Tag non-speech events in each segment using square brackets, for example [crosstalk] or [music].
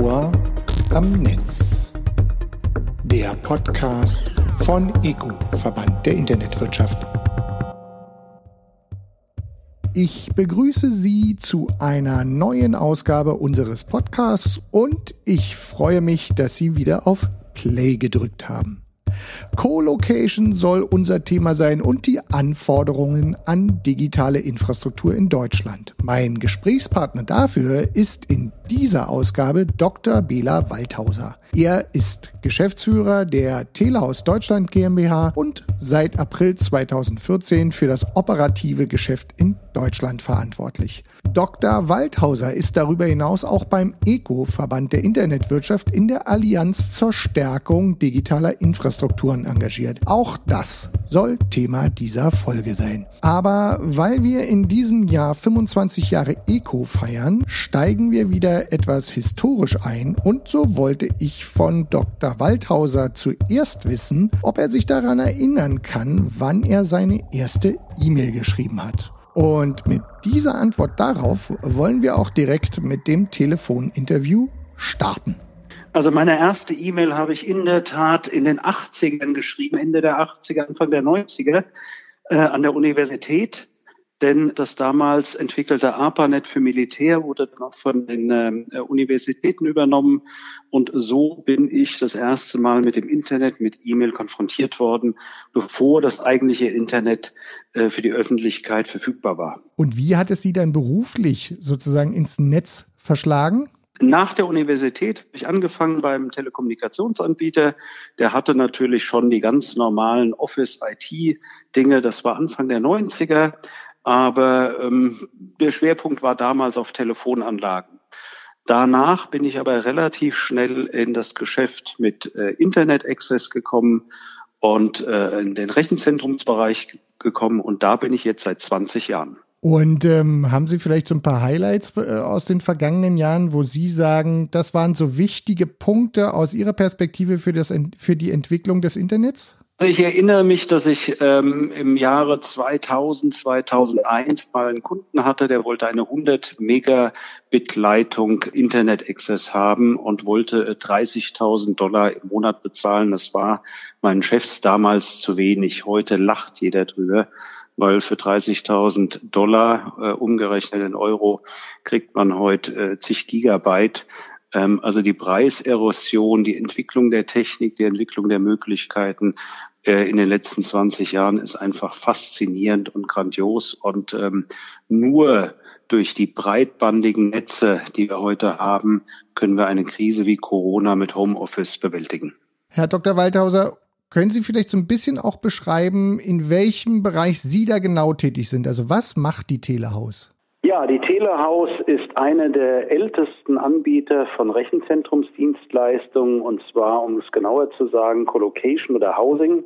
Ohr am Netz. Der Podcast von ECO, Verband der Internetwirtschaft. Ich begrüße Sie zu einer neuen Ausgabe unseres Podcasts und ich freue mich, dass Sie wieder auf Play gedrückt haben. Co-Location soll unser Thema sein und die Anforderungen an digitale Infrastruktur in Deutschland. Mein Gesprächspartner dafür ist in dieser Ausgabe Dr. Bela Waldhauser. Er ist Geschäftsführer der Telehaus Deutschland GmbH und seit April 2014 für das operative Geschäft in Deutschland verantwortlich. Dr. Waldhauser ist darüber hinaus auch beim ECO, Verband der Internetwirtschaft, in der Allianz zur Stärkung digitaler Infrastrukturen engagiert. Auch das soll Thema dieser Folge sein. Aber weil wir in diesem Jahr 25 Jahre ECO feiern, steigen wir wieder etwas historisch ein und so wollte ich von Dr. Waldhauser zuerst wissen, ob er sich daran erinnern kann, wann er seine erste E-Mail geschrieben hat. Und mit dieser Antwort darauf wollen wir auch direkt mit dem Telefoninterview starten. Also meine erste E-Mail habe ich in der Tat in den 80ern geschrieben, Ende der 80er, Anfang der 90er äh, an der Universität. Denn das damals entwickelte ARPANET für Militär wurde dann auch von den äh, Universitäten übernommen. Und so bin ich das erste Mal mit dem Internet, mit E-Mail konfrontiert worden, bevor das eigentliche Internet äh, für die Öffentlichkeit verfügbar war. Und wie hat es Sie dann beruflich sozusagen ins Netz verschlagen? Nach der Universität habe ich angefangen beim Telekommunikationsanbieter. Der hatte natürlich schon die ganz normalen Office-IT-Dinge. Das war Anfang der 90er. Aber ähm, der Schwerpunkt war damals auf Telefonanlagen. Danach bin ich aber relativ schnell in das Geschäft mit äh, Internet Access gekommen und äh, in den Rechenzentrumsbereich gekommen und da bin ich jetzt seit 20 Jahren. Und ähm, haben Sie vielleicht so ein paar Highlights äh, aus den vergangenen Jahren, wo Sie sagen, das waren so wichtige Punkte aus Ihrer Perspektive für, das, für die Entwicklung des Internets? Ich erinnere mich, dass ich ähm, im Jahre 2000, 2001 mal einen Kunden hatte, der wollte eine 100 Megabit Leitung Internet Access haben und wollte 30.000 äh, Dollar im Monat bezahlen. Das war meinen Chefs damals zu wenig. Heute lacht jeder drüber, weil für 30.000 Dollar äh, umgerechnet in Euro kriegt man heute äh, zig Gigabyte. Ähm, also die Preiserosion, die Entwicklung der Technik, die Entwicklung der Möglichkeiten äh, in den letzten 20 Jahren ist einfach faszinierend und grandios. Und ähm, nur durch die breitbandigen Netze, die wir heute haben, können wir eine Krise wie Corona mit Homeoffice bewältigen. Herr Dr. Waldhauser, können Sie vielleicht so ein bisschen auch beschreiben, in welchem Bereich Sie da genau tätig sind? Also was macht die Telehaus? Ja, die Telehaus ist eine der ältesten Anbieter von Rechenzentrumsdienstleistungen und zwar, um es genauer zu sagen, Colocation oder Housing.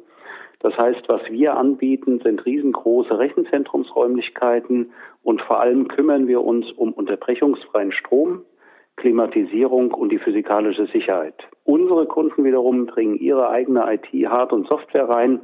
Das heißt, was wir anbieten, sind riesengroße Rechenzentrumsräumlichkeiten und vor allem kümmern wir uns um unterbrechungsfreien Strom, Klimatisierung und die physikalische Sicherheit. Unsere Kunden wiederum bringen ihre eigene IT, Hard- und Software rein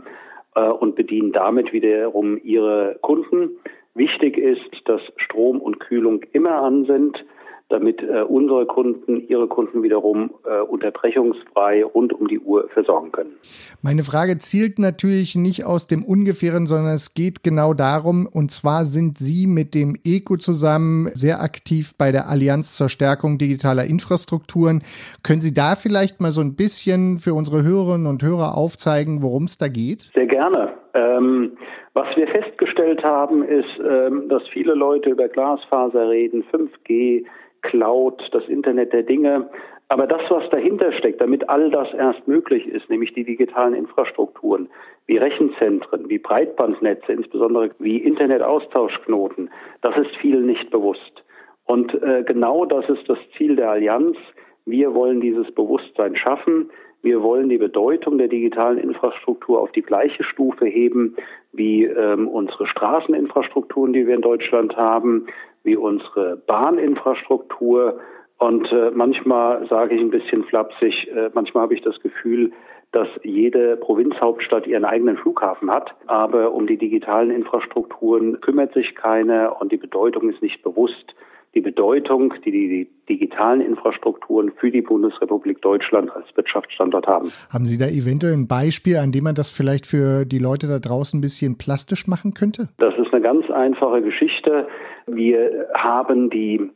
äh, und bedienen damit wiederum ihre Kunden. Wichtig ist, dass Strom und Kühlung immer an sind, damit äh, unsere Kunden ihre Kunden wiederum äh, unterbrechungsfrei rund um die Uhr versorgen können. Meine Frage zielt natürlich nicht aus dem Ungefähren, sondern es geht genau darum, und zwar sind Sie mit dem ECO zusammen sehr aktiv bei der Allianz zur Stärkung digitaler Infrastrukturen. Können Sie da vielleicht mal so ein bisschen für unsere Hörerinnen und Hörer aufzeigen, worum es da geht? Sehr gerne. Ähm, was wir festgestellt haben, ist, ähm, dass viele Leute über Glasfaser reden, 5G, Cloud, das Internet der Dinge. Aber das, was dahinter steckt, damit all das erst möglich ist, nämlich die digitalen Infrastrukturen, wie Rechenzentren, wie Breitbandnetze, insbesondere wie Internetaustauschknoten, das ist vielen nicht bewusst. Und äh, genau das ist das Ziel der Allianz. Wir wollen dieses Bewusstsein schaffen. Wir wollen die Bedeutung der digitalen Infrastruktur auf die gleiche Stufe heben wie ähm, unsere Straßeninfrastrukturen, die wir in Deutschland haben, wie unsere Bahninfrastruktur. Und äh, manchmal sage ich ein bisschen flapsig, äh, manchmal habe ich das Gefühl, dass jede Provinzhauptstadt ihren eigenen Flughafen hat, aber um die digitalen Infrastrukturen kümmert sich keiner und die Bedeutung ist nicht bewusst. Die Bedeutung, die die digitalen Infrastrukturen für die Bundesrepublik Deutschland als Wirtschaftsstandort haben. Haben Sie da eventuell ein Beispiel, an dem man das vielleicht für die Leute da draußen ein bisschen plastisch machen könnte? Das ist eine ganz einfache Geschichte. Wir haben die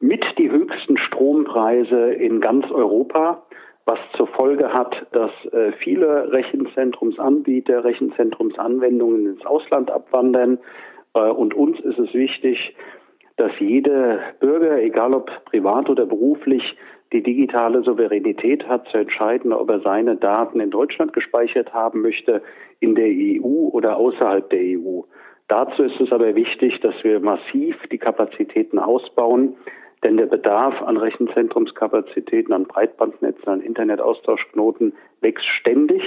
mit die höchsten Strompreise in ganz Europa was zur Folge hat, dass äh, viele Rechenzentrumsanbieter, Rechenzentrumsanwendungen ins Ausland abwandern. Äh, und uns ist es wichtig, dass jeder Bürger, egal ob privat oder beruflich, die digitale Souveränität hat, zu entscheiden, ob er seine Daten in Deutschland gespeichert haben möchte, in der EU oder außerhalb der EU. Dazu ist es aber wichtig, dass wir massiv die Kapazitäten ausbauen, denn der Bedarf an Rechenzentrumskapazitäten, an Breitbandnetzen, an Internetaustauschknoten wächst ständig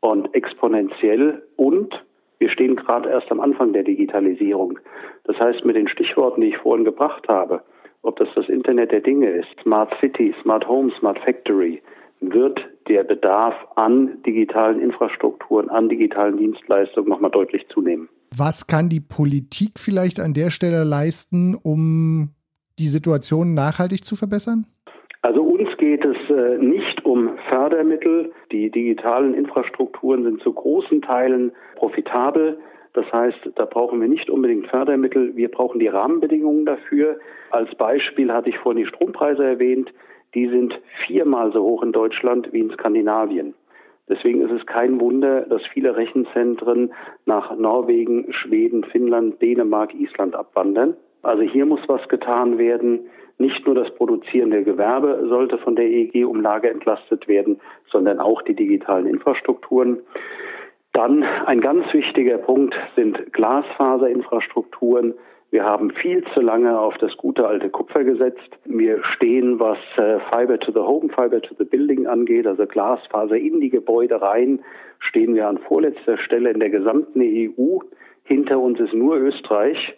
und exponentiell und wir stehen gerade erst am Anfang der Digitalisierung. Das heißt, mit den Stichworten, die ich vorhin gebracht habe, ob das das Internet der Dinge ist, Smart City, Smart Home, Smart Factory, wird der Bedarf an digitalen Infrastrukturen, an digitalen Dienstleistungen nochmal deutlich zunehmen. Was kann die Politik vielleicht an der Stelle leisten, um die Situation nachhaltig zu verbessern? Also uns geht es äh, nicht um Fördermittel. Die digitalen Infrastrukturen sind zu großen Teilen profitabel. Das heißt, da brauchen wir nicht unbedingt Fördermittel. Wir brauchen die Rahmenbedingungen dafür. Als Beispiel hatte ich vorhin die Strompreise erwähnt. Die sind viermal so hoch in Deutschland wie in Skandinavien. Deswegen ist es kein Wunder, dass viele Rechenzentren nach Norwegen, Schweden, Finnland, Dänemark, Island abwandern. Also hier muss was getan werden. Nicht nur das produzierende Gewerbe sollte von der EEG-Umlage entlastet werden, sondern auch die digitalen Infrastrukturen. Dann ein ganz wichtiger Punkt sind Glasfaserinfrastrukturen. Wir haben viel zu lange auf das gute alte Kupfer gesetzt. Wir stehen, was äh, Fiber to the Home, Fiber to the Building angeht, also Glasfaser in die Gebäude rein, stehen wir an vorletzter Stelle in der gesamten EU. Hinter uns ist nur Österreich.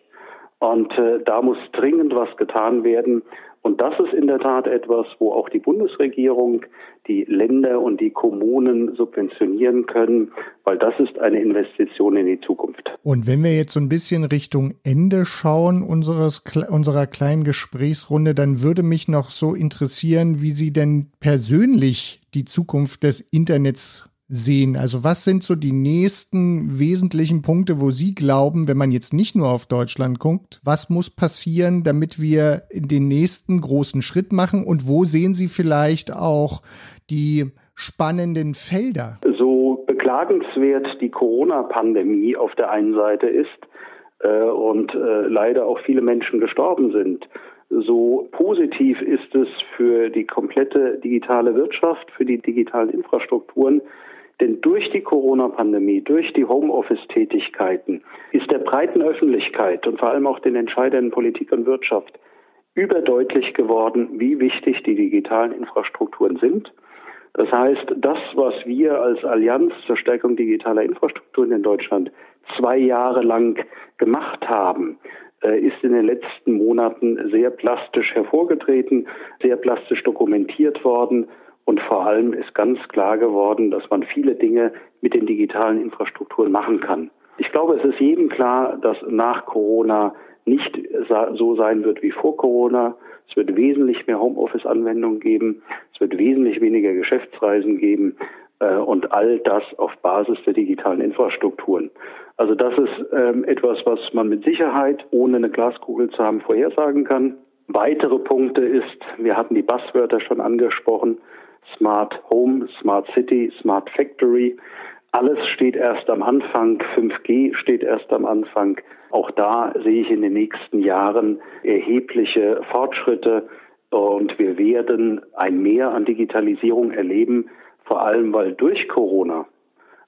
Und äh, da muss dringend was getan werden. Und das ist in der Tat etwas, wo auch die Bundesregierung die Länder und die Kommunen subventionieren können, weil das ist eine Investition in die Zukunft. Und wenn wir jetzt so ein bisschen Richtung Ende schauen unseres, unserer kleinen Gesprächsrunde, dann würde mich noch so interessieren, wie Sie denn persönlich die Zukunft des Internets sehen? Also was sind so die nächsten wesentlichen Punkte, wo Sie glauben, wenn man jetzt nicht nur auf Deutschland guckt, was muss passieren, damit wir den nächsten großen Schritt machen und wo sehen Sie vielleicht auch die spannenden Felder? So beklagenswert die Corona-Pandemie auf der einen Seite ist äh, und äh, leider auch viele Menschen gestorben sind, so positiv ist es für die komplette digitale Wirtschaft, für die digitalen Infrastrukturen, denn durch die Corona-Pandemie, durch die Homeoffice-Tätigkeiten ist der breiten Öffentlichkeit und vor allem auch den Entscheidern Politik und Wirtschaft überdeutlich geworden, wie wichtig die digitalen Infrastrukturen sind. Das heißt, das, was wir als Allianz zur Stärkung digitaler Infrastrukturen in Deutschland zwei Jahre lang gemacht haben, äh, ist in den letzten Monaten sehr plastisch hervorgetreten, sehr plastisch dokumentiert worden und vor allem ist ganz klar geworden, dass man viele Dinge mit den digitalen Infrastrukturen machen kann. Ich glaube, es ist jedem klar, dass nach Corona nicht so sein wird wie vor Corona. Es wird wesentlich mehr Homeoffice-Anwendungen geben. Es wird wesentlich weniger Geschäftsreisen geben. Äh, und all das auf Basis der digitalen Infrastrukturen. Also das ist ähm, etwas, was man mit Sicherheit, ohne eine Glaskugel zu haben, vorhersagen kann. Weitere Punkte ist, wir hatten die Buzzwörter schon angesprochen, Smart Home, Smart City, Smart Factory. Alles steht erst am Anfang, 5G steht erst am Anfang. Auch da sehe ich in den nächsten Jahren erhebliche Fortschritte und wir werden ein Mehr an Digitalisierung erleben, vor allem weil durch Corona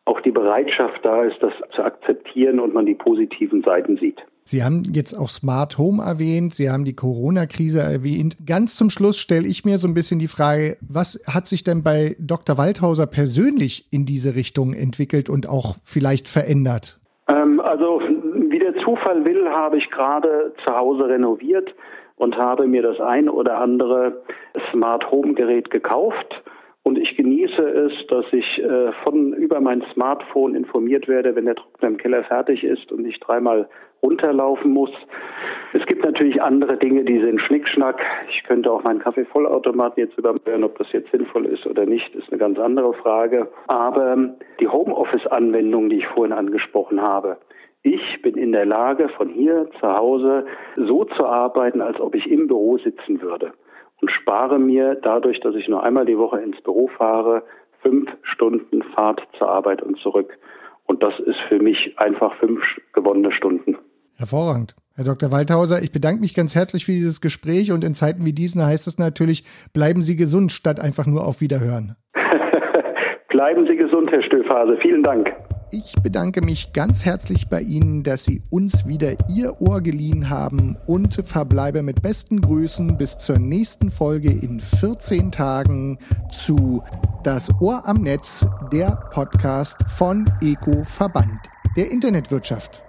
auch die Bereitschaft da ist, das zu akzeptieren und man die positiven Seiten sieht. Sie haben jetzt auch Smart Home erwähnt, Sie haben die Corona-Krise erwähnt. Ganz zum Schluss stelle ich mir so ein bisschen die Frage, was hat sich denn bei Dr. Waldhauser persönlich in diese Richtung entwickelt und auch vielleicht verändert? Ähm, also wie der Zufall will, habe ich gerade zu Hause renoviert und habe mir das ein oder andere Smart Home Gerät gekauft Und ich genieße es, dass ich äh, von über mein Smartphone informiert werde, wenn der Trockner im Keller fertig ist und ich dreimal runterlaufen muss. Es gibt natürlich andere Dinge, die sind Schnickschnack. Ich könnte auch meinen Kaffeevollautomaten jetzt überhören, ob das jetzt sinnvoll ist oder nicht, ist eine ganz andere Frage. Aber die Homeoffice-Anwendung, die ich vorhin angesprochen habe, ich bin in der Lage, von hier zu Hause so zu arbeiten, als ob ich im Büro sitzen würde und spare mir dadurch, dass ich nur einmal die Woche ins Büro fahre, fünf Stunden Fahrt zur Arbeit und zurück. Und das ist für mich einfach fünf gewonnene Stunden. Hervorragend. Herr Dr. Waldhauser, ich bedanke mich ganz herzlich für dieses Gespräch und in Zeiten wie diesen heißt es natürlich, bleiben Sie gesund, statt einfach nur auf Wiederhören. [laughs] bleiben Sie gesund, Herr Stöfhase. Vielen Dank. Ich bedanke mich ganz herzlich bei Ihnen, dass Sie uns wieder Ihr Ohr geliehen haben und verbleibe mit besten Grüßen bis zur nächsten Folge in 14 Tagen zu Das Ohr am Netz, der Podcast von Eco Verband der Internetwirtschaft.